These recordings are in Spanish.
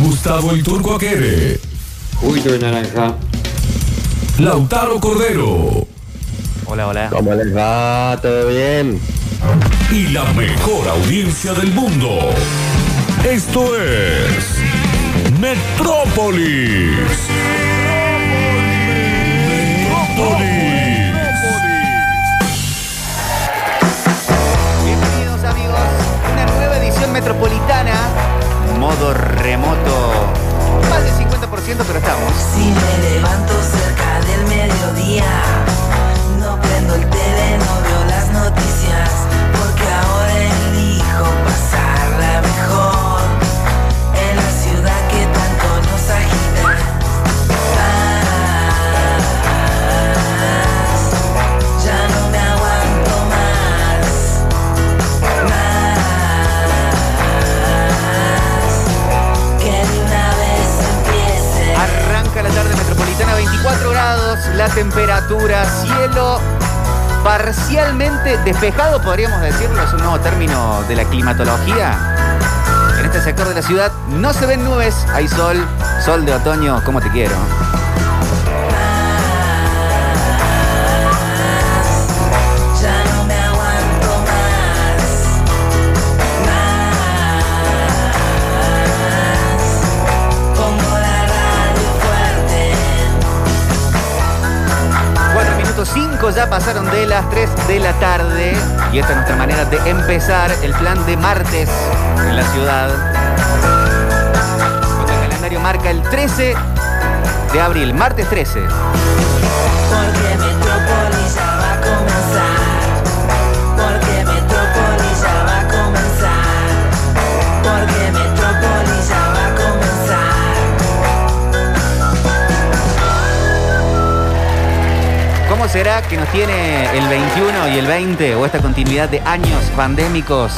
Gustavo el Turco Aquere. Juguito de naranja. Lautaro Cordero. Hola, hola. ¿Cómo les va? ¿Todo bien? Y la mejor audiencia del mundo. Esto es Metrópolis. Metrópolis. Modo remoto. Más del 50%, pero estamos. Si me levanto cerca del mediodía, no prendo el tele, no veo las noticias, porque ahora parcialmente despejado, podríamos decirlo, es un nuevo término de la climatología. En este sector de la ciudad no se ven nubes, hay sol, sol de otoño, como te quiero. 5 ya pasaron de las 3 de la tarde y esta es nuestra manera de empezar el plan de martes en la ciudad. Cuando el calendario marca el 13 de abril, martes 13. Porque Metrópolis ya va a comenzar. Será que nos tiene el 21 y el 20 o esta continuidad de años pandémicos?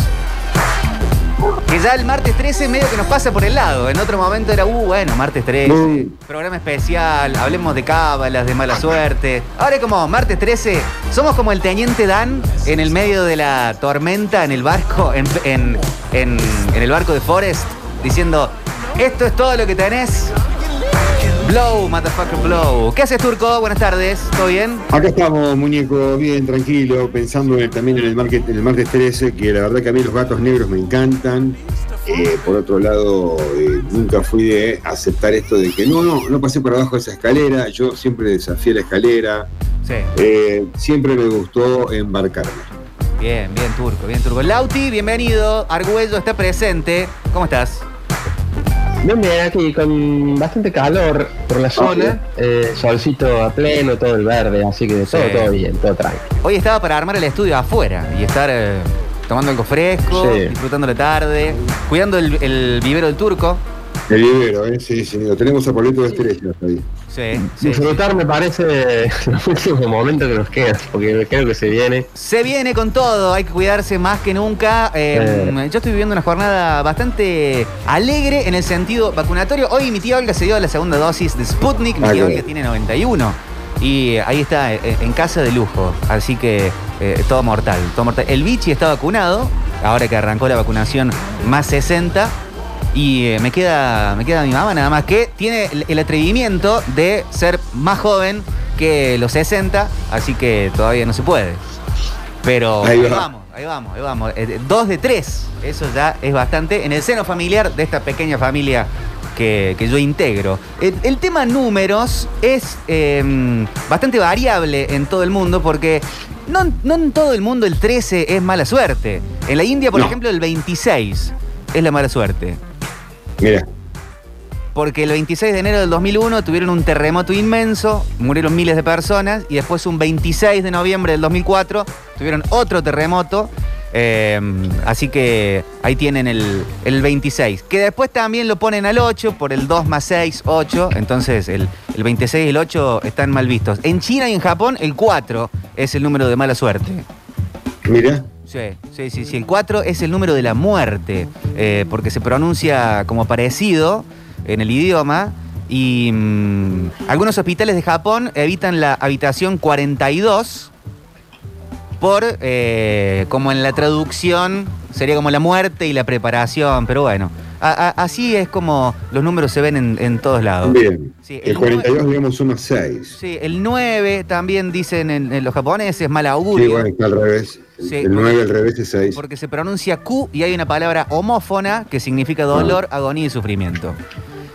Que ya el martes 13 medio que nos pasa por el lado. En otro momento era, uh, bueno, martes 13, Mm. programa especial, hablemos de cábalas, de mala suerte. Ahora como martes 13, somos como el teniente Dan en el medio de la tormenta en el barco, en, en- en- en el barco de Forest, diciendo, esto es todo lo que tenés. Blow, motherfucker, blow. ¿Qué haces, Turco? Buenas tardes, ¿todo bien? Acá estamos, muñeco, bien tranquilo, pensando en- también en el, market, en el martes 13, que la verdad que a mí los gatos negros me encantan. Eh, por otro lado, eh, nunca fui de aceptar esto de que no, no, no pasé por abajo de esa escalera. Yo siempre desafié la escalera. Sí. Eh, siempre me gustó embarcarme. Bien, bien, Turco, bien, Turco. Lauti, bienvenido. Argüello está presente. ¿Cómo estás? Bien, bien, aquí con bastante calor por la zona, eh, solcito a pleno, todo el verde, así que todo, todo bien, todo tranquilo. Hoy estaba para armar el estudio afuera y estar eh, tomando algo fresco, Sí. disfrutando la tarde, cuidando el, el vivero del turco. El vivero, ¿eh? Sí, sí, lo tenemos a Poleto de estrellas ahí. Sí, sí. Disfrutar me parece los últimos momentos que nos quedan, porque creo que se viene. Se viene con todo, hay que cuidarse más que nunca. Eh, Eh. Yo estoy viviendo una jornada bastante alegre en el sentido vacunatorio. Hoy mi tía Olga se dio la segunda dosis de Sputnik, mi Ah, tía Olga tiene 91. Y ahí está, eh, en casa de lujo. Así que eh, todo mortal, todo mortal. El bichi está vacunado, ahora que arrancó la vacunación más 60. Y eh, me, queda, me queda mi mamá nada más que tiene el, el atrevimiento de ser más joven que los 60, así que todavía no se puede. Pero Ahí ahí, va. vamos, ahí vamos, ahí vamos. Eh, dos de tres, eso ya es bastante en el seno familiar de esta pequeña familia que, que yo integro. El, el tema números es eh, bastante variable en todo el mundo porque no, no en todo el mundo el 13 es mala suerte. En la India, por No. ejemplo, el 26 es la mala suerte. Mira, Porque el 26 de enero del 2001 tuvieron un terremoto inmenso, murieron miles de personas, y después un 26 de noviembre del 2004 tuvieron otro terremoto Eh, así que ahí tienen el, el 26. Que después también lo ponen al 8 por el 2 más 6, 8. Entonces el, el 26 y el 8 están mal vistos. En China y en Japón el 4 es el número de mala suerte. Mira, Sí, sí, sí, sí. El 4 es el número de la muerte, eh, porque se pronuncia como parecido en el idioma. Y mm, algunos hospitales de Japón evitan la habitación 42 por, eh, como en la traducción, sería como la muerte y la preparación, pero bueno, a- a- así es como los números se ven en, en todos lados. bien. Sí, el el 42, digamos, suma 6. Sí, el 9 también dicen en, en los japoneses, mal Sí, augurio. bueno, está al revés. Sí, el porque- 9 al revés es 6. Porque se pronuncia Q y hay una palabra homófona que significa dolor, agonía y sufrimiento.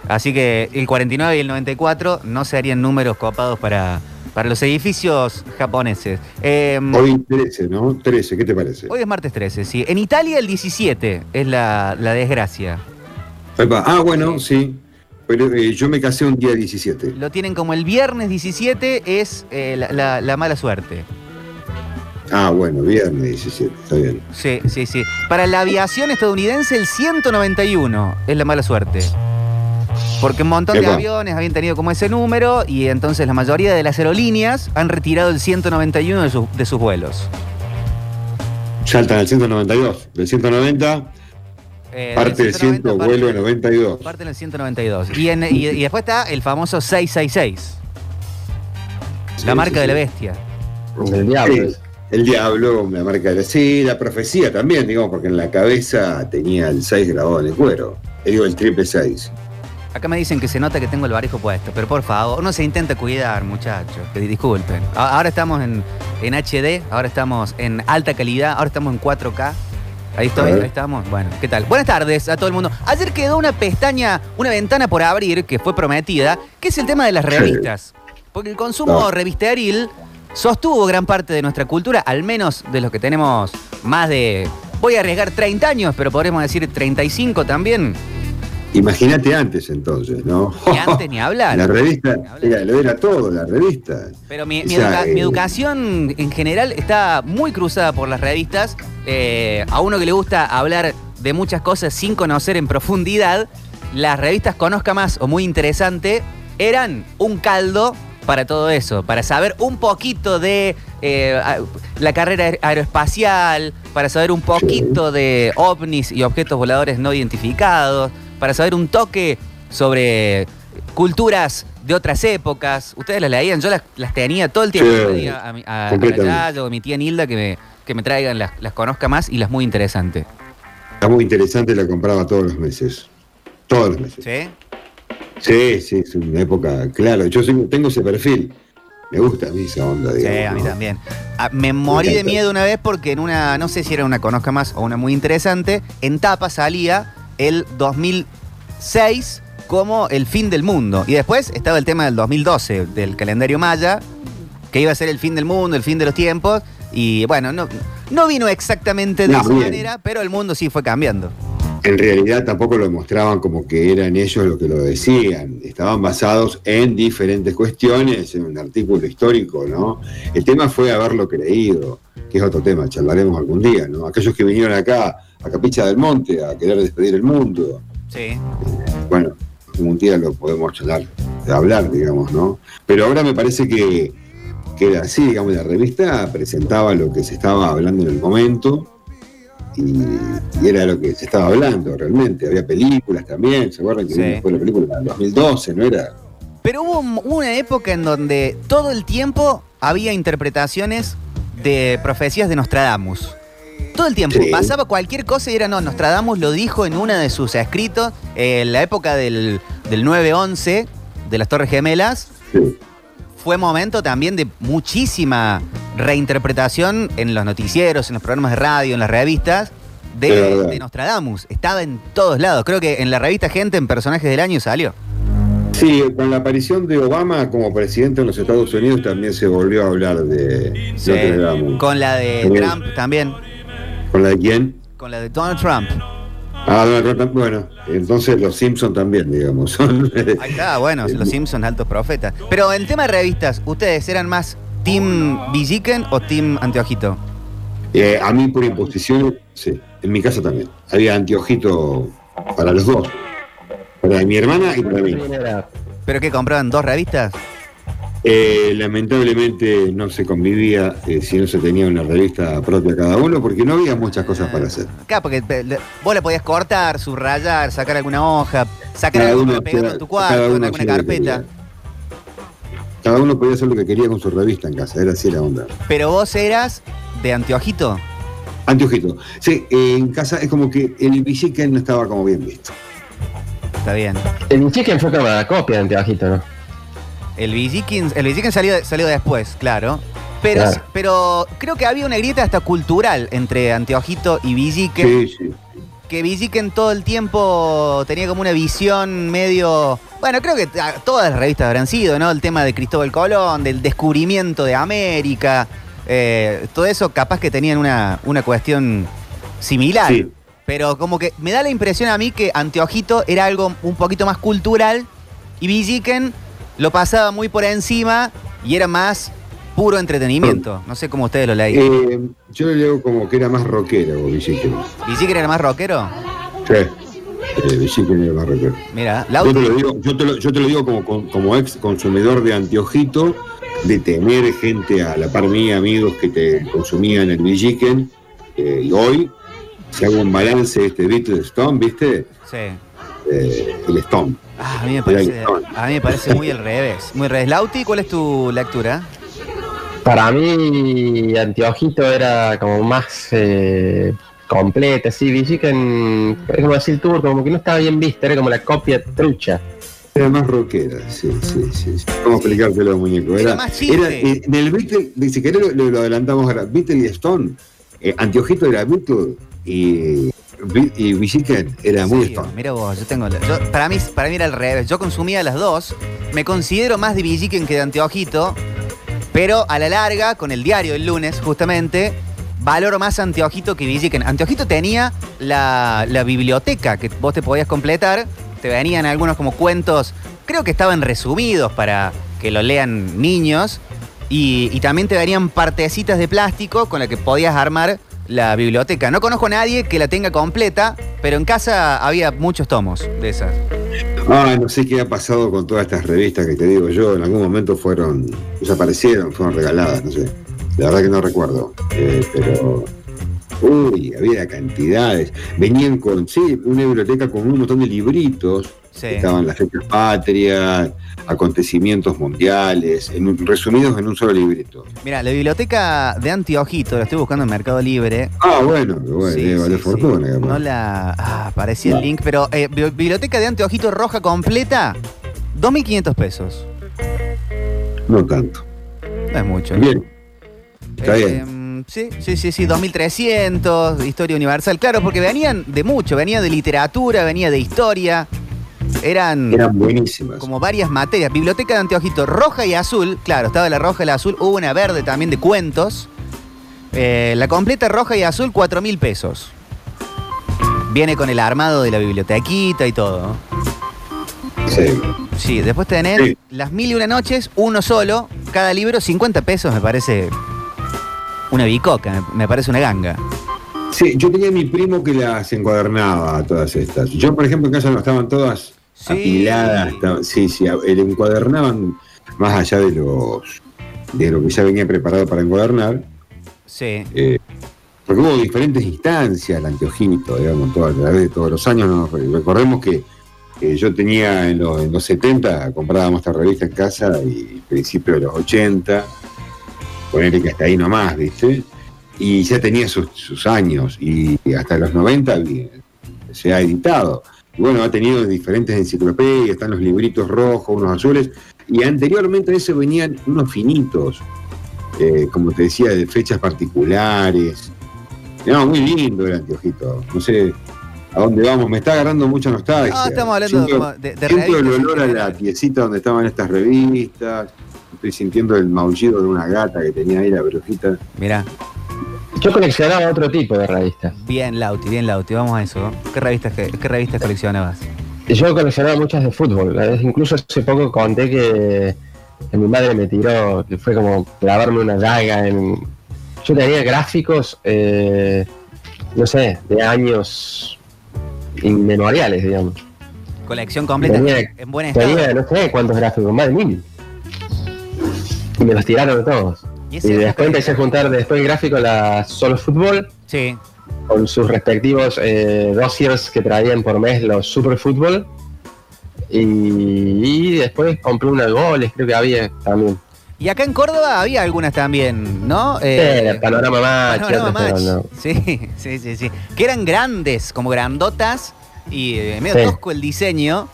Así que el 49 y el 94 no serían números copados para, para los edificios japoneses. Eh, Hoy 13, ¿no? 13, ¿qué te parece? hoy es martes 13, sí. En Italia el 17 es la, la desgracia. Epa, Ah, bueno, sí. Pero eh, yo me casé un día 17. Lo tienen como el viernes 17 es eh, la, la- la mala suerte. Ah, bueno, viernes 17, está bien. Sí, sí, sí. Para la aviación estadounidense el 191 es la mala suerte. Porque un montón de aviones habían tenido como ese número y entonces la mayoría de las aerolíneas han retirado el 191 de, sus- de sus vuelos. Saltan al 192. Del 190, Eh, parte del 100, 190 parte- vuelve a 92. Parte del 192. Y, en- y- y después está el famoso 666, la Sí, marca sí, de la bestia. El diablo. El diablo, la marca de la sí, la profecía también, digamos, porque en la cabeza tenía el 6 grabado en el cuero. Digo, el triple 6. Acá me dicen que se nota que tengo el barijo puesto, pero por favor, uno se intenta cuidar, muchachos, disculpen. Ahora estamos en, en HD, ahora estamos en alta calidad, ahora estamos en 4K. Ahí estoy, ahí estamos. Bueno, ¿qué tal? Buenas tardes a todo el mundo. Ayer quedó una pestaña, una ventana por abrir que fue prometida, que es el tema de las revistas. Porque el consumo Ah. revisteril sostuvo gran parte de nuestra cultura, al menos de los que tenemos más de, voy a arriesgar 30 años, pero podremos decir 35 también. Imagínate antes entonces, ¿no? Ni antes ni hablar. La revista, Ni hablar. era, lo era todo, la revista. Pero mi, educa- eh, mi educación en general está muy cruzada por las revistas. Eh, a uno que le gusta hablar de muchas cosas sin conocer en profundidad, las revistas Conozca Más o Muy Interesante eran un caldo para todo eso, para saber un poquito de eh, la carrera aer- aeroespacial, para saber un poquito de ovnis y objetos voladores no identificados, para saber un toque sobre culturas de otras épocas. Ustedes las leían, yo las, las tenía todo el tiempo. Sí, a, mi, a, a mi tía Nilda que me, que me traigan las, las conozca más y las muy interesantes. Está muy interesante, la compraba todos los meses. Todos los meses. ¿Sí? Sí, sí, es una época, claro. Yo soy- tengo ese perfil. Me gusta a mí esa onda, Sí, digamos. a mí ¿no? también. Ah, me morí de miedo una vez porque en una, no sé si era una conozca más o una muy interesante, en tapa salía el 2006 como el fin del mundo. Y después estaba el tema del 2012, del calendario maya, que iba a ser el fin del mundo, el fin de los tiempos. Y bueno, no, no vino exactamente de No, esa bien. manera, pero el mundo sí fue cambiando. En realidad tampoco lo mostraban como que eran ellos los que lo decían. Estaban basados en diferentes cuestiones, en un artículo histórico, ¿no? El tema fue haberlo creído, que es otro tema, charlaremos algún día, ¿no? Aquellos que vinieron acá, a Capicha del Monte, a querer despedir el mundo. Sí. Bueno, algún día lo podemos charlar, hablar, digamos, ¿no? Pero ahora me parece que, que era así, digamos, la revista presentaba lo que se estaba hablando en el momento y, y era lo que se estaba hablando realmente. Había películas también, ¿se acuerdan que Sí. fue la película en 2012, no era? Pero hubo un- una época en donde todo el tiempo había interpretaciones de profecías de Nostradamus. Todo el tiempo. Sí. Pasaba cualquier cosa y era, no, Nostradamus lo dijo en una de sus escritos, eh, en la época del, del 9-11, de las Torres Gemelas, Sí. Fue momento también de muchísima reinterpretación en los noticieros, en los programas de radio, en las revistas, de, de Nostradamus. Estaba en todos lados. Creo que en la revista Gente, en Personajes del Año, salió. Sí, con la aparición de Obama como presidente en los Estados Unidos también se volvió a hablar de Sí. Nostradamus. Con la de. Trump también. ¿Con la de quién? Con la de Donald Trump. Ah, bueno, entonces los Simpson también, digamos. Ahí está, bueno, los Simpsons, altos profetas. Pero en tema de revistas, ¿ustedes eran más Team Villiquen o Team Anteojito? Eh, a mí por imposición, sí, en mi casa también. Había anteojito para los dos. Para mi hermana y para mí. ¿Pero qué compraban dos revistas? Eh, lamentablemente no se convivía eh, si no se tenía una revista propia cada uno porque no había muchas cosas para hacer. Claro, porque eh, vos le podías cortar, subrayar, sacar alguna hoja, sacar Cada pegarlo hacía- en tu cuarto, en uno alguna carpeta. Cada uno podía hacer lo que quería con su revista en casa, era así la onda. Pero vos eras de anteojito. Anteojito. Sí, eh, en casa es como que el bicicleta no estaba como bien visto. Está bien. El Chicken fue como la copia de Anteojito, ¿no? El Villiquins, el salió, salió después, claro. Pero, Claro. pero creo que había una grieta hasta cultural entre Anteojito y Villiquen. Sí, sí. que Villiquen todo el tiempo tenía como una visión medio. Bueno, creo que todas las revistas habrán sido, ¿no? El tema de Cristóbal Colón, del descubrimiento de América. eh, todo eso capaz que tenían una, una cuestión similar. Sí. Pero como que me da la impresión a mí que Anteojito era algo un poquito más cultural y Villiquen lo pasaba muy por encima y era más puro entretenimiento. No sé cómo ustedes lo leían. Eh, yo lo leo como que era más rockero, Villiquen. ¿Villiquen era más rockero? Sí. Eh, Villiquen era más rockero. Mira, Yo te lo digo, yo te lo, yo te lo digo como, como, como ex consumidor de anteojito, de tener gente a la par mía, amigos que te consumían el Villiquen, eh, y hoy, si hago un balance de este Beatles Stone, ¿viste? Sí. Eh, el Stone. Ah, a mí me parece, a mí me parece muy al revés. Muy al revés. Lauti, ¿cuál es tu lectura? Para mí, Anteojito era como más eh, completa, sí. Villiquen, es como decir tour, como que no estaba bien vista, era como la copia trucha. Era más rockera, sí, sí, sí. sí. ¿Cómo explicártelo, muñeco? Era Era, más chiste. era, eh, en el Beatle, si querés lo, adelantamos ahora, Beatle y Stone. Eh, anteojito era Beatle y, y Villiquen era muy Serio, Stone. Mira vos, yo tengo. la- yo- para, mí, para mí era al revés. Yo consumía las dos. Me considero más de Villiquen que de Anteojito. Pero a la larga, con el diario del lunes, justamente, valoro más Anteojito que Villiquen. Anteojito tenía la, la biblioteca que vos te podías completar. Te venían algunos como cuentos, creo que estaban resumidos para que lo lean niños. Y, y también te venían partecitas de plástico con las que podías armar la biblioteca. No conozco a nadie que la tenga completa, pero en casa había muchos tomos de esas. Ah, no sé qué ha pasado con todas estas revistas que te digo yo. En algún momento fueron, desaparecieron, fueron regaladas, no sé. La verdad que no recuerdo. Eh, pero, uy, había cantidades. Venían con, sí, una biblioteca con un montón de libritos. Sí. Estaban las fechas patrias, acontecimientos mundiales, en un- resumidos en un solo librito. Mira, la biblioteca de Antiojito, la estoy buscando en Mercado Libre. Ah, bueno, bueno, Sí, valer sí, fortuna. capaz. No la. Ah, aparecía el No. link, pero eh, bi- biblioteca de Antiojito roja completa, 2.500 pesos. No tanto. No es mucho. Bien, está Eh, bien. Sí, sí, sí, sí, 2300, historia universal. Claro, porque venían de mucho, venía de literatura, venía de historia. Eran eran buenísimas. como varias materias. Biblioteca de Anteojito roja y azul. Claro, estaba la roja y la azul. Hubo una verde también de cuentos. Eh, la completa roja y azul, 4 mil pesos. Viene con el armado de la bibliotequita y todo. Sí. Sí, después tenés Sí. las mil y una noches, uno solo. Cada libro, 50 pesos, me parece una bicoca, me- parece una ganga. Sí, yo tenía a mi primo que las encuadernaba todas estas. Yo, por ejemplo, en casa no estaban todas Sí. apiladas. sí, sí, le encuadernaban más allá de los de lo que ya venía preparado para encuadernar. Sí. eh, porque hubo diferentes instancias, el anteojito, digamos, todo, a través de todos los años. ¿no? Recordemos que, yo tenía en los, en los 70, comprábamos esta revista en casa y principio de los 80, ponerle que hasta ahí nomás, ¿viste? Y ya tenía sus, sus años y hasta los 90 vi- se ha editado. Y bueno, ha tenido diferentes enciclopedias, están los libritos rojos, unos azules, y anteriormente a eso venían unos finitos, eh, como te decía, de fechas particulares. No, muy lindo el anteojito. No sé a dónde vamos, me está agarrando mucha nostalgia. No, estamos hablando Siento- de, de Siento el olor a la piecita donde estaban estas revistas. Estoy sintiendo el maullido de una gata que tenía ahí la brujita. Mirá, Yo coleccionaba otro tipo de revistas. bien Lauti, bien Lauti, vamos a eso. ¿Qué revistas, qué, qué revistas coleccionabas? Yo coleccionaba muchas de fútbol. eh, Incluso hace poco conté que, que mi madre me tiró, que fue como clavarme una daga en. yo tenía gráficos, eh, no sé, de años inmemoriales, digamos. Colección completa Tenía- en buen estado. Tenía, no sé cuántos gráficos, más de mil. Y me los tiraron todos. Y después empecé a juntar después el gráfico la solo fútbol Sí. con sus respectivos eh, dossiers que traían por mes los Super Fútbol. Y, y después compré una goles, creo que había también. Y acá en Córdoba había algunas también, ¿no? Eh, el panorama match, Panorama Match. no. Sí, sí, sí, sí. Que eran grandes, como grandotas y eh, medio Sí. tosco el diseño.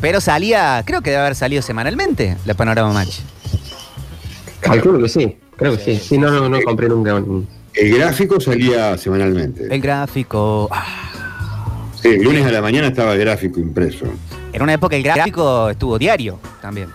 Pero salía, creo que debe haber salido semanalmente la Panorama Match. Calculo que sí, creo que sí. Sí, no, no, no compré nunca un. El gráfico salía semanalmente. El gráfico. ah, Sí, el lunes a la mañana estaba el gráfico impreso. En una época el gráfico estuvo diario también.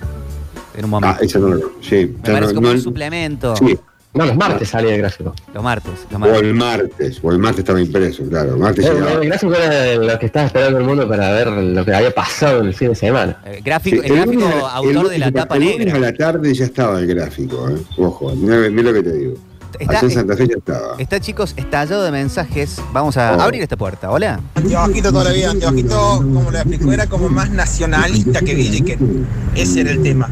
En un Ah, momento. eso no lo Sí, Me parece no- como no- un suplemento. sí, No, los martes salía el gráfico. Los martes. Los o martes. el martes, o el martes estaba impreso, claro. El martes El, el gráfico era lo que estaba esperando el mundo para ver lo que había pasado en el fin de semana. Eh, gráfico, Sí, el gráfico autor el de la tapa el negra. a la tarde ya estaba el gráfico, ¿eh? Ojo, mira, mira lo que te digo. Está, Allá en Santa Fe ya estaba. está, chicos, estallado de mensajes. Vamos a Oh. abrir esta puerta. Hola. Anteojito toda la vida, Anteojito, como lo explicó, era como más nacionalista que Villiquen. Ese era el tema.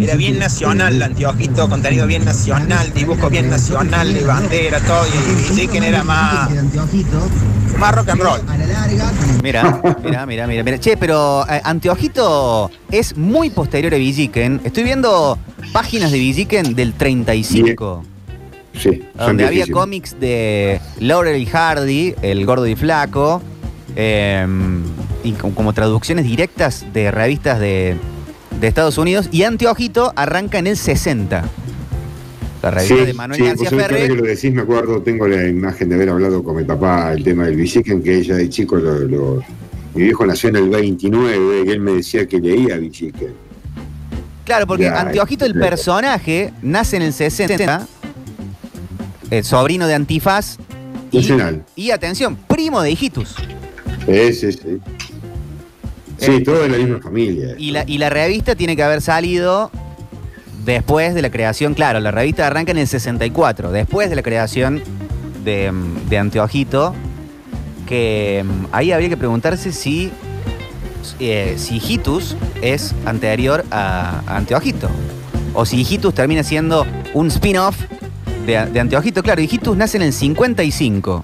Era bien nacional, Anteojito, contenido bien nacional, dibujo bien nacional, de bandera, todo. Y Villiquen era más, más rock and roll. Mira, mira, mira, mira, mira. Che, pero eh, Anteojito es muy posterior a Villiquen. Estoy viendo páginas de Villiquen del 35. Sí, donde había cómics de Laurel y Hardy, el gordo y flaco, eh, y como, como traducciones directas de revistas de, de Estados Unidos. Y Anteojito arranca en el 60. La revista Sí, de Manuel sí, García sabés que lo decís, me acuerdo, tengo la imagen de haber hablado con mi papá el tema del Villiquen, que ella de chico lo, lo- Mi viejo nació en el 29 y él me decía que leía Villiquen. Claro, porque Ya, Anteojito, el claro. personaje, nace en el 60, el sobrino de Antifaz. Y, Nacional. y atención, primo de Hijitus. Sí, sí, sí. Sí, Eh, todo de la misma familia. Y la, y la revista tiene que haber salido después de la creación, claro, la revista arranca en el 64, después de la creación de, mm, de Anteojito, que mm, ahí habría que preguntarse si, eh, si Hijitus es anterior a, a Anteojito, o si Hijitus termina siendo un spin-off de, de Anteojito. Claro, Hijitus nace en el 55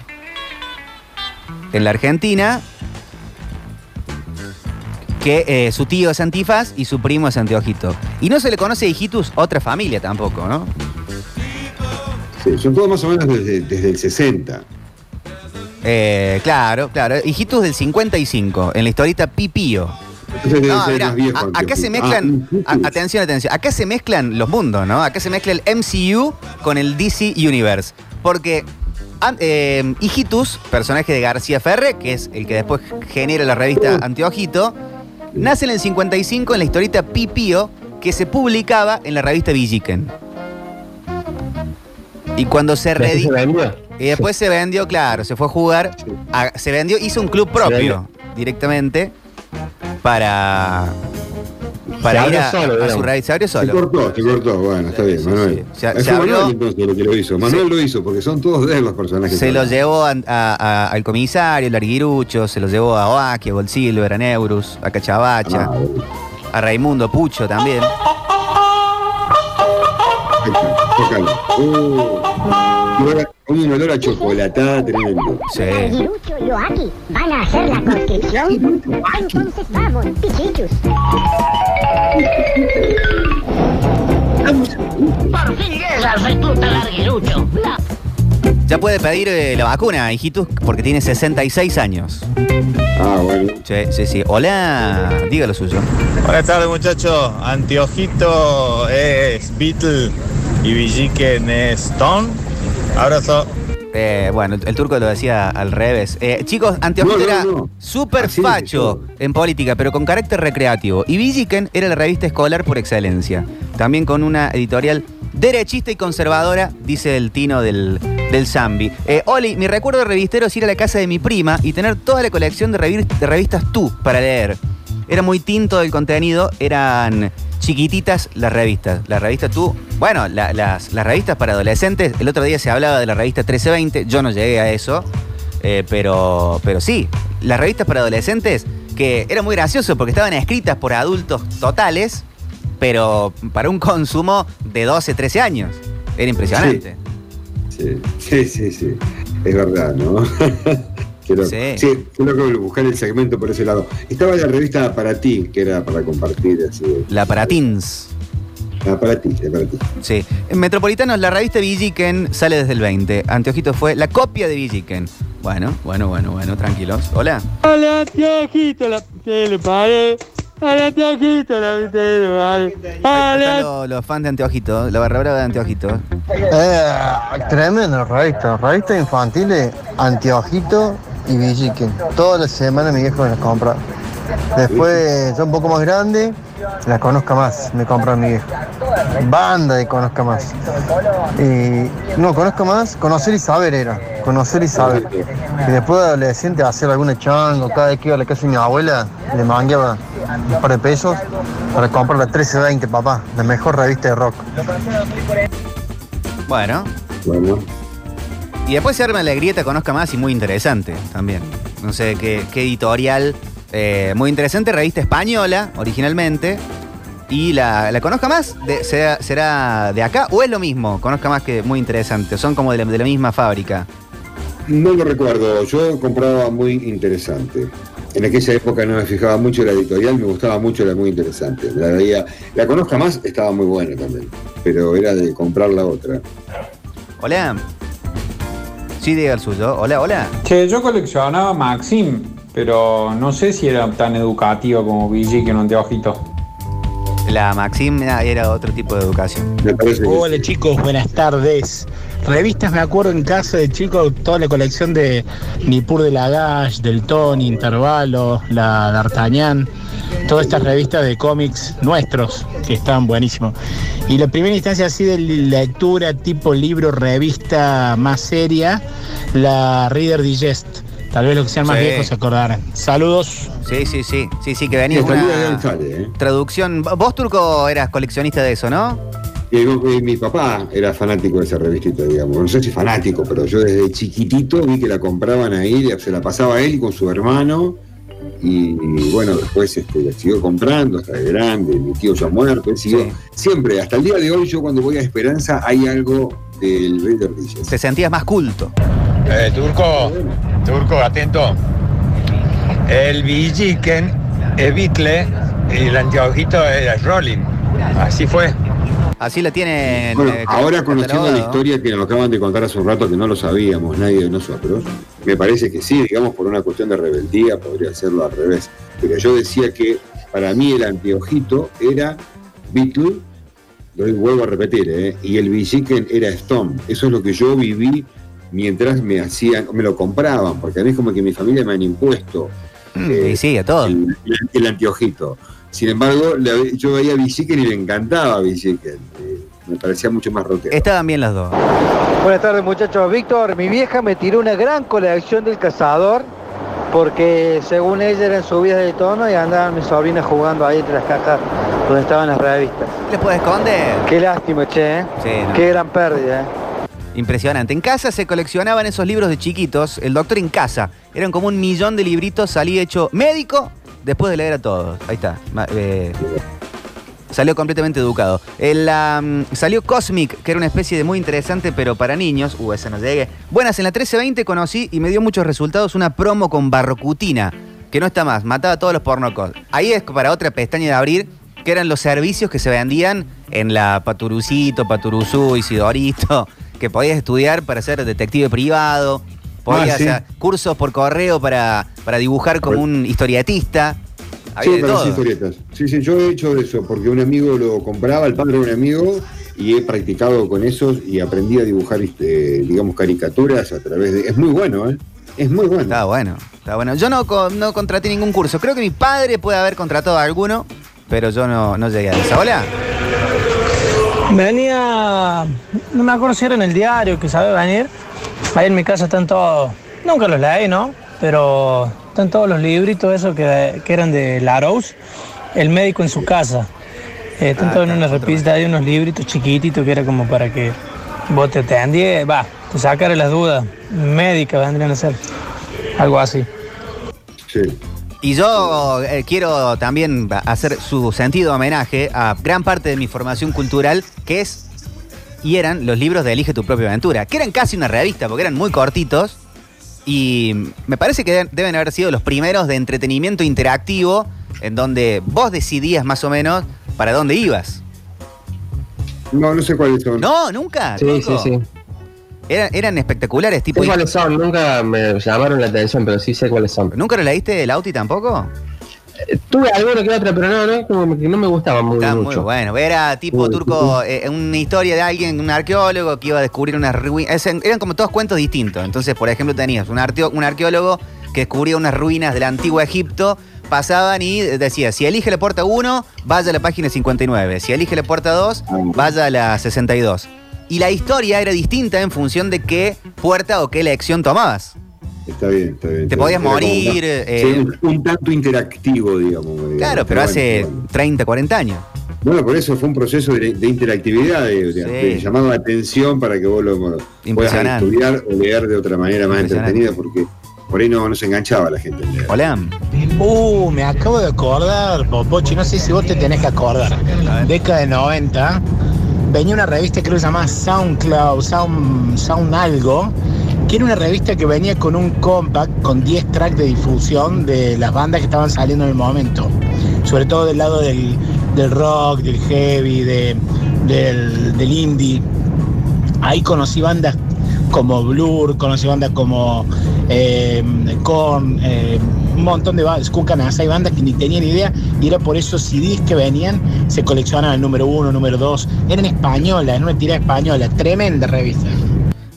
en la Argentina que eh, su tío es Antifaz y su primo es Anteojito. Y no se le conoce a Hijitus otra familia tampoco, ¿no? Sí, son todos más o menos desde, desde el 60. Eh, claro, claro. Hijitus del 55, en la historieta Pipío. No, mirá, viejo. a- acá se mezclan, Ah, a- atención, atención, acá se mezclan los mundos, ¿no? Acá se mezcla el MCU con el DC Universe. Porque an- eh, Hijitus, personaje de García Ferre, que es el que después genera la revista Anteojito, nace en el 55 en la historieta Pipío, que se publicaba en la revista Villiquen. Y cuando se ¿Después redi- se vendió? y después se vendió, claro, se fue a jugar, a- se vendió, hizo un club propio directamente para, para Se ir a, solo, a su raíz. Se abrió Se solo. cortó, se cortó. Bueno, está bien, Sí, Manuel. sí. Se- se abrió- Manuel entonces el que lo hizo. Manuel lo hizo, porque son todos de los personajes. Se lo llevó a- a- al comisario, al arguirucho, se lo llevó a Oaki, a Goldsilver, a Neurus, a Cachabacha, Ah, a Raimundo Pucho también. Ahí está. Uh, un olor a chocolatada tremendo. Sí. Aguilucho y Oaki van a hacer la conscripción. Entonces vamos, pichichus. Por fin llegas, recluta larguerucho. Ya puede pedir eh, la vacuna, hijitus, porque tiene 66 años. Ah, bueno. Sí, sí, sí. Hola, diga lo suyo. Buenas tardes muchachos, Anteojito es Beatle y Villiquen es Stone. Abrazo. Eh, bueno, el, turco lo decía al revés. Eh, chicos, Anteojito No, no, era no. súper Así facho en política, pero con carácter recreativo. Y Villiquen era la revista escolar por excelencia. También con una editorial derechista y conservadora, dice el tino del, del Zambi. Eh, Oli, mi recuerdo de revistero es ir a la casa de mi prima y tener toda la colección de revistas tú para leer. Era muy tinto el contenido, eran chiquititas las revistas. Las revistas tú, bueno, la- las, las revistas para adolescentes, el otro día se hablaba de la revista 1320, yo no llegué a eso, eh, pero, pero sí, las revistas para adolescentes que era muy gracioso porque estaban escritas por adultos totales, pero para un consumo de 12, 13 años. Era impresionante. Sí, sí, sí, sí. Es verdad, ¿no? Loco. Sí. Sí, buscar el segmento por ese lado. Estaba la revista para ti, que era para compartir, así. La para teens. Ah, para ti, es para ti. Sí. En Metropolitanos, la revista Villiquen sale desde el 20. Anteojito fue la copia de Villiquen. Bueno, bueno, bueno, bueno, tranquilos. Hola. Hola, Anteojito, la tele pare. Hola, Anteojito, la tele pare. Ahí están los, los fans de Anteojito, la barra brava de Anteojito. Eh, tremendo revista, revista infantiles, Anteojito y Villiquen. Todas las semanas mi viejo me las compra. Después, yo un poco más grande, la conozca más, me compra mi viejo. Banda de conozca más. Y no, conozca más, conocer y saber era. Conocer y saber. Y después de adolescente hacer alguna chango, cada vez que iba a la casa de mi abuela, le mangueaba un par de pesos para comprar la 1320, papá, la mejor revista de rock. Bueno. Bueno. Y después se arma la grieta Conozca Más y muy interesante también. No sé qué, qué editorial. eh, muy interesante, revista española originalmente. Y la, la Conozca Más de- será, será de acá o es lo mismo. Conozca Más que muy interesante. Son como de la, de la misma fábrica. No lo recuerdo, yo compraba muy interesante. En aquella época no me fijaba mucho en la editorial, me gustaba mucho, era muy interesante. La veía, la conozca más, estaba muy buena también, pero era de comprar la otra. Hola. Sí, diga el suyo. Hola, hola. Che, yo coleccionaba Maxim, pero no sé si era tan educativa como VG que un anteojito. La Maxim era- era otro tipo de educación. Hola chicos, buenas tardes. Revistas me acuerdo en casa de chico, toda la colección de Nippur de Lagash, del Tony, Intervalo, la D'Artagnan, todas estas revistas de cómics nuestros que estaban buenísimos. Y la primera instancia así de lectura tipo libro, revista más seria, la Reader Digest. Tal vez los que sean más Sí. viejos se acordarán. Saludos. Sí, sí, sí. Sí, sí, que venía una ¿eh? traducción. Vos, Turco, eras coleccionista de eso, ¿no? Y digo que mi papá era fanático de esa revistita, digamos. No sé si fanático, pero yo desde chiquitito vi que la compraban ahí, se la pasaba él con su hermano. Y, y bueno, después este, la siguió comprando hasta de grande, mi tío ya muerto, él siguió. Siempre, hasta el día de hoy, yo cuando voy a Esperanza hay algo del Reader Digest. Te sentías más culto. Eh, turco, turco, atento. El Villiquen es Beatle y el anteojito es Rolling. Así fue. Así la tienen. Bueno, eh, ahora conociendo la historia que nos acaban de contar hace un rato, que no lo sabíamos nadie de nosotros, me parece que sí, digamos, por una cuestión de rebeldía, podría hacerlo al revés. Pero yo decía que para mí el anteojito era Beatle, lo vuelvo a repetir, ¿eh? y el Villiquen era Stone. Eso es lo que yo viví mientras me hacían, me lo compraban, porque a mí es como que mi familia me han impuesto Mm, y sí, a el anteojito. Sin embargo, la- yo veía Villiquen y me encantaba Villiquen. Eh, me parecía mucho más rockero. Estaban bien las dos. Buenas tardes muchachos. Víctor, mi vieja me tiró una gran colección del cazador porque según ella eran subidas de tono y andaban mis sobrinas jugando ahí entre las cajas donde estaban las revistas. ¿Les puede esconder? Qué lástima, che. ¿eh? Sí, no. Qué gran pérdida. ¿eh? Impresionante. En casa se coleccionaban esos libros de chiquitos, El Doctor en Casa. Eran como un millón de libritos, salí hecho médico después de leer a todos. Ahí está. Eh, salió completamente educado. El, salió Cosmic, que era una especie de muy interesante, pero para niños. Uh, esa no llegué. Buenas, en la 1320 conocí y me dio muchos resultados una promo con barrocutina, que no está más, mataba a todos los pornocos. Ahí es para otra pestaña de abrir, que eran los servicios que se vendían en la Paturucito, Paturuzú, Isidorito, que podías estudiar para ser detective privado, podías Ah, sí. hacer cursos por correo para, para dibujar como un historietista. Sí, Había de para las todo. historietas. Sí, sí, yo he hecho eso porque un amigo lo compraba, el padre de un amigo, y he practicado con esos y aprendí a dibujar, este, digamos, caricaturas a través de. Es muy bueno, ¿eh? Es muy bueno. Está bueno, está bueno. Yo no, no contraté ningún curso. Creo que mi padre puede haber contratado alguno, pero yo no, no llegué a esa. Hola. Venía, no me acuerdo si era en el diario que sabe venir. Ahí en mi casa están todos, nunca los leí, ¿no? Pero están todos los libritos esos que, que eran de Larousse, el médico en su casa. Eh, están Ah, todos en una repista de unos libritos chiquititos que era como para que vos te atendías, va, te sacara las dudas médicas, vendrían a ser. Algo así. Sí. Y yo eh, quiero también hacer su sentido homenaje a gran parte de mi formación cultural, que es y eran los libros de Elige tu propia aventura, que eran casi una revista, porque eran muy cortitos. Y me parece que deben- haber sido los primeros de entretenimiento interactivo, en donde vos decidías más o menos para dónde ibas. No, no sé cuáles son. No, nunca. Sí, sí, sí. Eran, eran espectaculares, tipo. Sé cuáles son, nunca me llamaron la atención, pero sí sé cuáles son. ¿Nunca lo leíste el Auti tampoco? Tuve alguno que otro, pero no, no, como que no me gustaba muy Está mucho. muy bueno. Era tipo Uy, turco, eh, una historia de alguien, un arqueólogo que iba a descubrir unas ruinas. Eran como todos cuentos distintos. Entonces, por ejemplo, tenías un, arteo- un arqueólogo que descubría unas ruinas del antiguo Egipto. Pasaban y decía, si elige la puerta 1, vaya a la página 59. Si elige la puerta 2, vaya a la 62. Y la historia era distinta en función de qué puerta o qué elección tomabas. Está bien, está bien. Te está podías bien. Morir, una- eh, sí, un, un tanto interactivo, digamos. digamos. Claro, pero hace bueno. 30, 40 años. Bueno, por eso fue un proceso de, de interactividad, de, de- Sí. de llamado de atención para que vos lo puedas estudiar o leer de otra manera más entretenida, porque por ahí no, no se enganchaba la gente. Hola. Uh, me acabo de acordar, Popochi, no sé si vos te tenés que acordar. Década de 90, venía una revista que creo que se llamaba SoundCloud, Sound, Sound Algo, que era una revista que venía con un compact con 10 tracks de difusión de las bandas que estaban saliendo en el momento. Sobre todo del lado del, del rock, del heavy, de- del, del indie. Ahí conocí bandas como Blur, conocí bandas como eh, Korn, eh, un montón de bandas, hay bandas que ni tenían idea y era por esos CDs que venían, se coleccionaban el número uno, número dos, eran españolas, en una tira española, tremenda revista.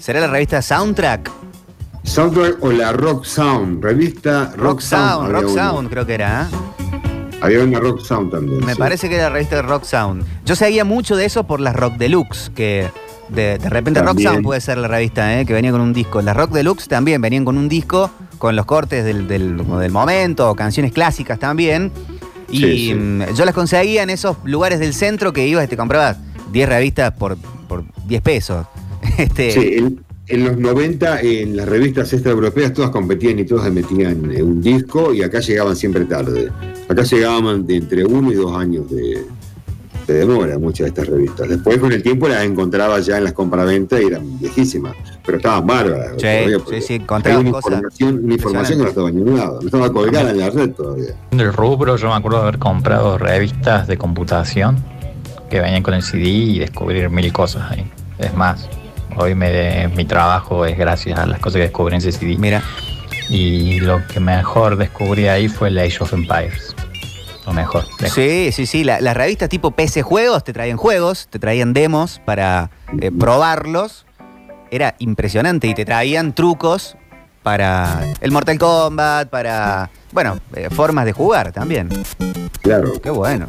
¿Será la revista Soundtrack? Soundtrack o la Rock Sound, revista Rock, Rock Sound, Rock una. Sound creo que era. ¿eh? Había una Rock Sound también. Me sí. parece que era la revista de Rock Sound. Yo seguía mucho de eso por las Rock Deluxe, que de, de repente Rock. Sound puede ser la revista, ¿eh? que venía con un disco. Las Rock Deluxe también venían con un disco con los cortes del, del- del momento, canciones clásicas también. Y Sí, sí. mm, yo las conseguía en esos lugares del centro que ibas y te comprabas 10 revistas por, por 10 pesos. Este, Sí, en, en los 90 en las revistas extraeuropeas todas competían y todas metían eh, un disco y acá llegaban siempre tarde. Acá llegaban de entre uno y dos años de, de demora muchas de estas revistas. Después con el tiempo las encontraba ya en las compraventas y eran viejísimas, pero estaban bárbaras. Sí, todavía, sí, porque sí, hay encontrabas una cosas información, una información que no estaba en ningún lado, no estaba colgada en la red todavía. Del rubro, yo me acuerdo de haber comprado revistas de computación que venían con el CD y descubrir mil cosas ahí. Es más, hoy me, mi trabajo es gracias a las cosas que descubrí en ese CD. Mira. Y lo que mejor descubrí ahí fue el Age of Empires. Lo mejor. Sí, sí, sí. la- las revistas tipo PC Juegos te traían juegos, te traían demos para eh, probarlos. Era impresionante y te traían trucos para el Mortal Kombat, para, bueno, eh, formas de jugar también. Claro. Qué bueno.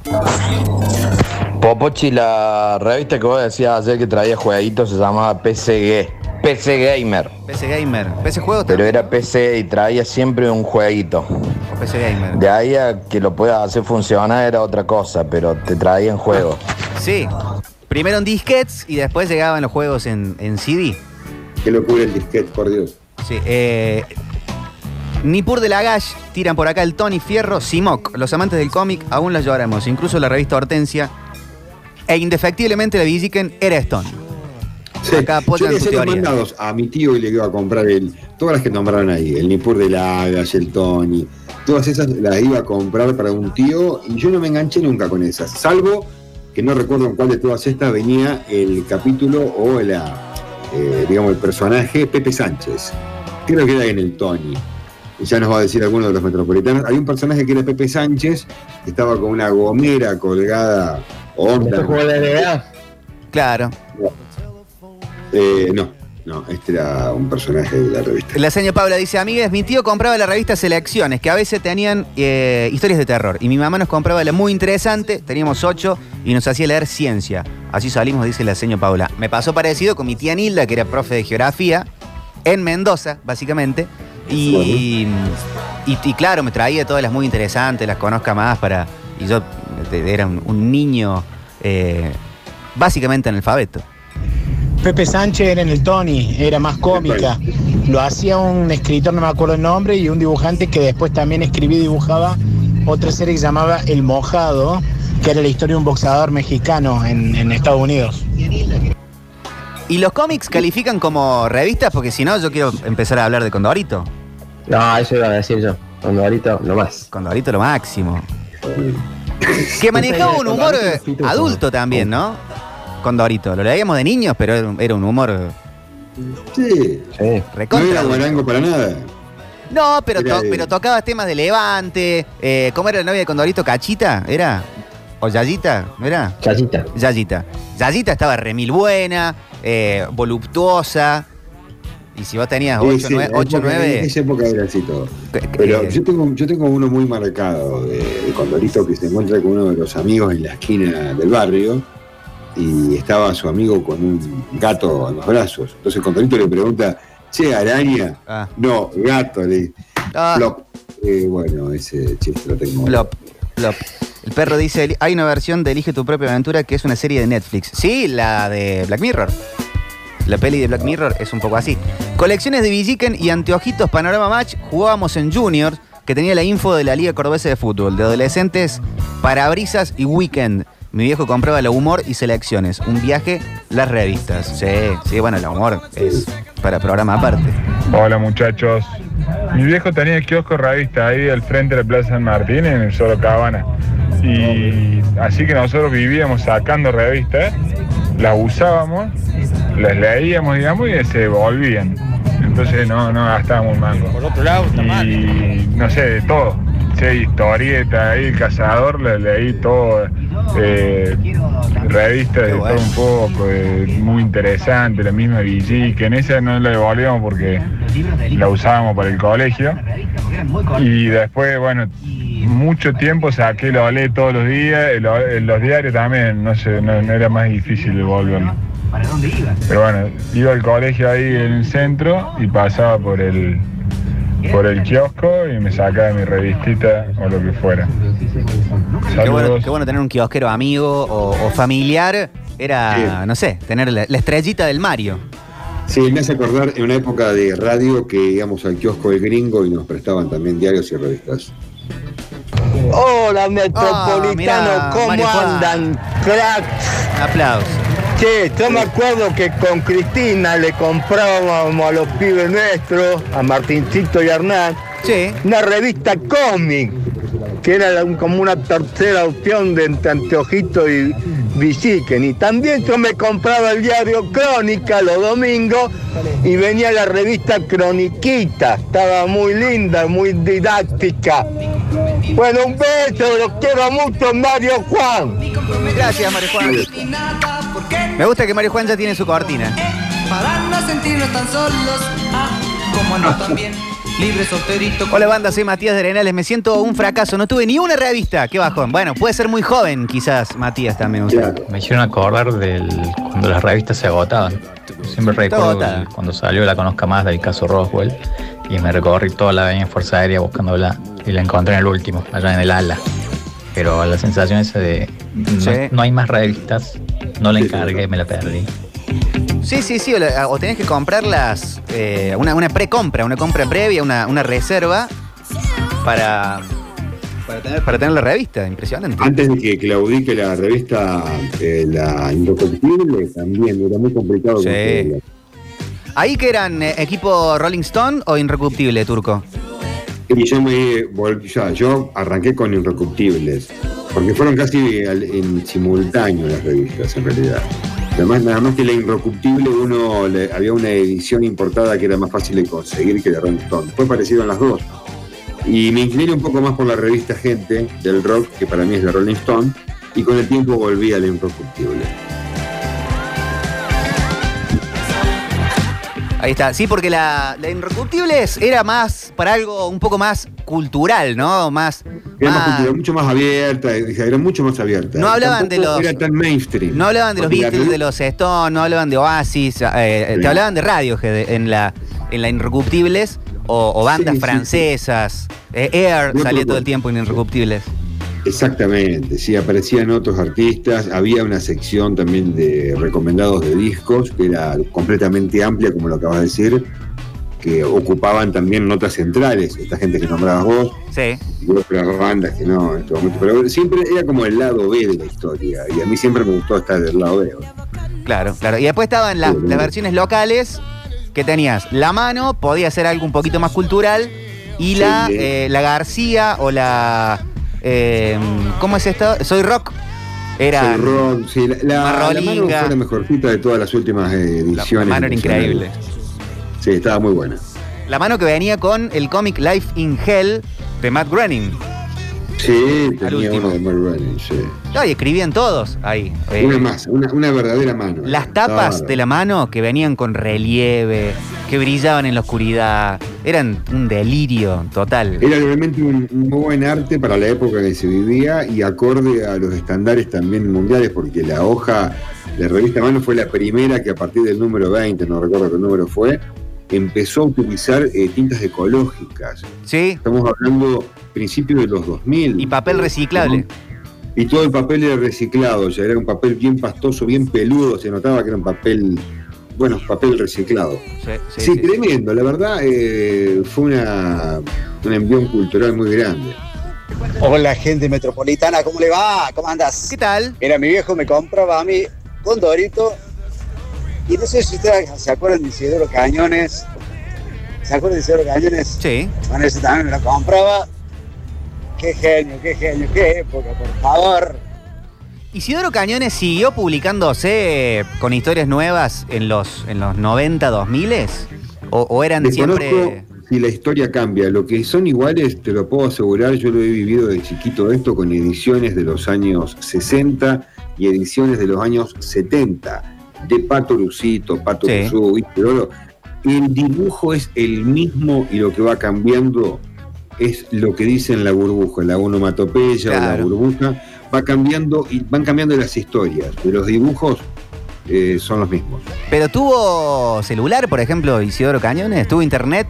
Popochi, la revista que vos decías ayer que traía jueguitos se llamaba PCG. PC Gamer. PC Gamer, PC Juegos Pero era PC y traía siempre un jueguito. o PC Gamer. De ahí a que lo puedas hacer funcionar era otra cosa, pero te traían juegos. Sí. Primero en disquets y después llegaban los juegos en, en CD. Qué locura el disquete, por Dios. Sí, eh, Nipur de Lagash tiran por acá el Tony Fierro, Simoc, los amantes del cómic aún las lloramos, incluso la revista Hortensia. E indefectiblemente la Villiquen era Stone. Acá Yo apoyan le su hacía los teoría. mandados a mi tío y le iba a comprar el, todas las que nombraron ahí, el Nipur de Lagas, el Tony, todas esas las iba a comprar para un tío y yo no me enganché nunca con esas, salvo que no recuerdo en cuál de todas estas venía el capítulo o la, eh, digamos, el personaje Pepe Sánchez. Creo que era en el Tony. Y Ya nos va a decir alguno de los metropolitanos. Hay un personaje que era Pepe Sánchez, que estaba con una gomera colgada, onda. ¿Este juego de NBA? Claro. Eh, no, no, este era un personaje de la revista. La señora Paula dice, amigues, mi tío compraba la revista Selecciones, que a veces tenían eh, historias de terror. Y mi mamá nos compraba la muy interesante, teníamos ocho, y nos hacía leer ciencia. Así salimos, dice la señora Paula. Me pasó parecido con mi tía Nilda, que era profe de geografía, en Mendoza, básicamente. Y, y, y claro, me traía todas las muy interesantes, las conozca más para... Y yo eh, era un, un niño eh, básicamente analfabeto. Pepe Sánchez era en el Tony, era más cómica. Lo hacía un escritor, no me acuerdo el nombre, y un dibujante que después también escribía y dibujaba otra serie que se llamaba El Mojado, que era la historia de un boxeador mexicano en, en Estados Unidos. ¿Y los cómics califican como revistas? Porque si no, yo quiero empezar a hablar de Condorito. No, eso iba a decir yo. Condorito, no más. Condorito lo máximo. Que manejaba un humor adulto también, ¿no? Condorito. Lo leíamos de niños, pero era un- era un humor. Sí. No era guarango para nada. No, pero, to- pero tocaba temas de Levante. eh, ¿Cómo era la novia de Condorito? ¿Cachita? ¿Era? ¿O Yayita? ¿No era? Yayita. Yayita. Yayita estaba remil buena, eh, voluptuosa. Y si vos tenías Sí, 8, sí, 9, en 8, época- 9 En esa época era así todo. Pero yo tengo, yo tengo uno muy marcado de, de Condorito que se encuentra con uno de los amigos en la esquina del barrio y estaba su amigo con un gato en los brazos. Entonces Condorito le pregunta, che, araña. Ah. No, gato. Le, Ah. Plop. Eh, bueno, ese chiste lo tengo. Plop, plop. El perro dice, hay una versión de Elige tu propia aventura que es una serie de Netflix. Sí, la de Black Mirror. La peli de Black Mirror es un poco así. Colecciones de Villiquen y anteojitos Panorama Match jugábamos en Junior, que tenía la info de la Liga Cordobesa de Fútbol, de adolescentes, parabrisas y weekend. Mi viejo compraba la humor y selecciones. Un viaje, las revistas. Sí, sí, bueno, el humor es para programa aparte. Hola muchachos. Mi viejo tenía el kiosco revista ahí al frente de la Plaza San Martín en el Solo Cabana. Y así que nosotros vivíamos sacando revistas, las usábamos, las leíamos, digamos, y se devolvían. Entonces no, no gastábamos un mango. Por otro lado, y no sé, de todo. Sí, historieta, ahí el cazador, le leí todo, eh, revistas de todo un poco, eh, muy interesante, la misma VG, que en esa no la devolvíamos porque la usábamos para el colegio. Y después, bueno, mucho tiempo saqué, lo leí todos los días, el- el- los diarios también, no sé, no, no era más difícil devolverlo. Pero bueno, iba al colegio ahí en el centro y pasaba por el por el kiosco y me sacaba mi revistita o lo que fuera. Qué bueno, Saludos. qué bueno tener un kiosquero amigo o, o familiar. Era, no sé, tener la, la estrellita del Mario. Sí, me hace acordar en una época de radio que íbamos al kiosco del gringo y nos prestaban también diarios y revistas. Hola, Ah, Metropolitano, mirá, ¿cómo Mario Juan. andan, crack? Aplausos. Che, yo me acuerdo que con Cristina le comprábamos a los pibes nuestros, a Martincito y a Hernán, una revista cómic, que era como una tercera opción de entre Anteojito y Villiquen. Y también yo me compraba el diario Crónica los domingos y venía la revista Croniquita. Estaba muy linda, muy didáctica. Bueno, un beso, los quiero mucho, Mario Juan. Gracias, Mario Juan. Me gusta que Mario Juan ya tiene su cortina. Para no sentirnos tan solos, ah, como no también, libre solterito. Hola banda, soy Matías de Arenales. Me siento un fracaso. No tuve ni una revista. Qué bajón. Bueno, puede ser muy joven, quizás, Matías también. usted. Me hicieron acordar del cuando las revistas se agotaban. Siempre recuerdo agotada. el- cuando salió La Conozca Más del caso Roswell y me recorrí toda la avenida Fuerza Aérea buscándola y la encontré en el último, allá en el ala. Pero la sensación esa de no, Sí. no hay más revistas, no la encargué, me la perdí. Sí, sí, sí. O, la- o tenés que comprarlas, eh, una, una precompra, una compra previa, una, una reserva para, para, tener, para tener la revista. Impresionante. Antes de que claudique la revista eh, La Indestructible, también era muy complicado. Sí. ¿Ahí que eran eh, equipo Rolling Stone o Irrecuptible, Turco? Yo me ya, yo arranqué con Irrecuptibles, porque fueron casi en simultáneo las revistas en realidad. Además, nada más que la Irrecuptible, uno le- había una edición importada que era más fácil de conseguir que la Rolling Stone. Fue parecido en las dos. Y me incliné un poco más por la revista Gente del rock, que para mí es la Rolling Stone, y con el tiempo volví a la Irrecuptible. Ahí está. Sí, porque la, la era más para algo un poco más cultural, ¿no? Más. Era más cultural, mucho más abierta, era mucho más abierta. No hablaban de los- Era tan mainstream. No hablaban de los Beatles, de los Stones, no hablaban de Oasis, eh, Sí. te hablaban de Radiohead en la, en la Irrecuptibles o, o bandas Sí, sí, francesas. Eh, Air salía todo el tiempo en Irrecuptibles. Exactamente, sí, aparecían otros artistas, había una sección también de recomendados de discos que era completamente amplia, como lo acabas de decir, que ocupaban también notas centrales, esta gente que nombrabas vos, Sí. y otras bandas que no en este momento, pero siempre era como el lado B de la historia, y a mí siempre me gustó estar del lado B. Claro, claro. Y después estaban las, las versiones locales que tenías la mano, podía ser algo un poquito más cultural, y la, Sí. eh, la García o la. Eh, ¿Cómo es esto? Soy rock. Era. Soy Rock, sí, la, la, la mano fue la mejorcita de todas las últimas eh, ediciones. mano era increíble. Sí, estaba muy buena. La mano que venía con el cómic Life in Hell de Matt Groening. Sí, tenía uno de Mark Running, sí. No, y escribían todos ahí. Eh, Una más, una, una verdadera mano. Las tapas Estaba- de la mano que venían con relieve, que brillaban en la oscuridad, eran un delirio total. Era realmente un, muy buen arte para la época en que se vivía y acorde a los estándares también mundiales, porque la hoja, la revista Mano fue la primera que a partir del número 20, no recuerdo qué número fue, empezó a utilizar eh, tintas ecológicas. Sí. Estamos hablando principios de los 2000. Y papel reciclable. Y todo el papel era reciclado, o sea, era un papel bien pastoso, bien peludo, se notaba que era un papel, bueno, papel reciclado. Sí, sí, Sí, sí. tremendo, la verdad eh, fue una, un envión cultural muy grande. Hola gente metropolitana, ¿cómo le va? ¿Cómo andas? ¿Qué tal? Mira, mi viejo me compraba a mí con Dorito. Y no sé si ustedes se acuerdan de Isidoro Cañones. ¿Se acuerdan de Isidoro Cañones? Sí. Bueno, ese también me lo compraba. Qué genio, qué genio, qué época, por favor. Isidoro Cañones siguió publicándose con historias nuevas en los, en los 90, 2000 o, o eran Desconozco siempre. si la historia cambia. Lo que son iguales, te lo puedo asegurar, yo lo he vivido de chiquito esto con ediciones de los años 60 y ediciones de los años 70, de Pato Lucito, Pato Sí. Luzú, Isidoro. El dibujo es el mismo y lo que va cambiando es lo que dice en la burbuja, la onomatopeya o la burbuja, va cambiando y van cambiando las historias, de los dibujos eh, son los mismos. Pero tuvo celular, por ejemplo, Isidoro Cañones, tuvo internet,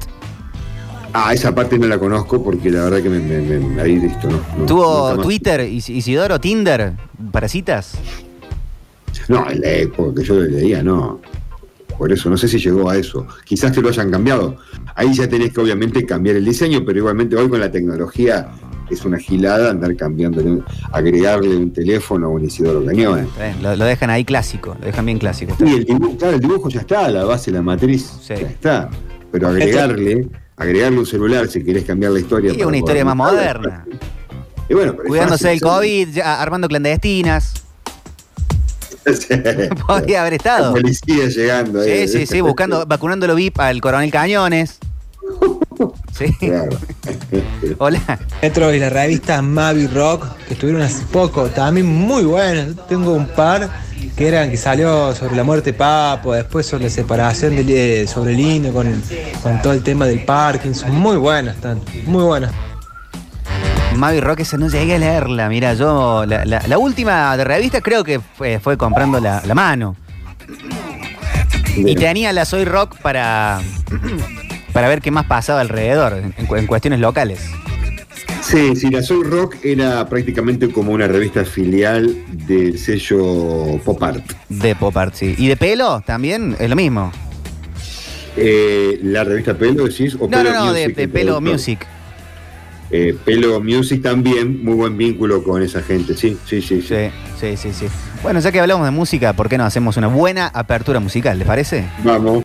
Ah, esa parte no la conozco porque la verdad que me, me- me- ahí listo, ¿no? no tuvo. Twitter, Is- Isidoro, Tinder, para citas. No, en la época que yo lo leía, no. Por eso, no sé si llegó a eso. Quizás que lo hayan cambiado. Ahí ya tenés que obviamente cambiar el diseño, pero igualmente hoy con la tecnología es una gilada andar cambiando, agregarle un teléfono a un Isidoro Cañón. Lo, lo dejan ahí clásico, lo dejan bien clásico. Y el dibujo, claro, el dibujo ya está, la base, la matriz, ya está. Pero agregarle, agregarle un celular si querés cambiar la historia. Y una historia más moderna. Y bueno, Cuidándose del COVID, ya armando clandestinas. Podría haber estado. La policía llegando Sí, ahí. sí, sí, buscando, vacunando lo VIP al coronel Cañones. Sí. Hola. Metro y la revista Mavi Rock, que estuvieron hace poco, también muy buenas. Tengo un par que eran que salió sobre la muerte de Papo, después sobre la separación de, sobre Lino con, con todo el tema del Parkinson. Muy buenas están, muy buenas. Mavi Rock, esa no llegué a leerla. Mira, yo la, la- la última de revista creo que fue, fue comprando la, la mano. Y tenía la Soy Rock para, para ver qué más pasaba alrededor, en, cu- en cuestiones locales. Sí, sí, la Soul Rock era prácticamente como una revista filial del sello Pop Art. De Pop Art, sí. ¿Y de pelo también? Es lo mismo. Eh, ¿La revista Pelo decís? ¿O No, Pelo no, no, de, Music, de el Pelo productor? Music. Eh, Pelo Music también, muy buen vínculo con esa gente, sí, sí, sí. Sí, sí, sí, sí. Bueno, ya que hablamos de música, ¿por qué no hacemos una buena apertura musical? ¿Les parece? Vamos.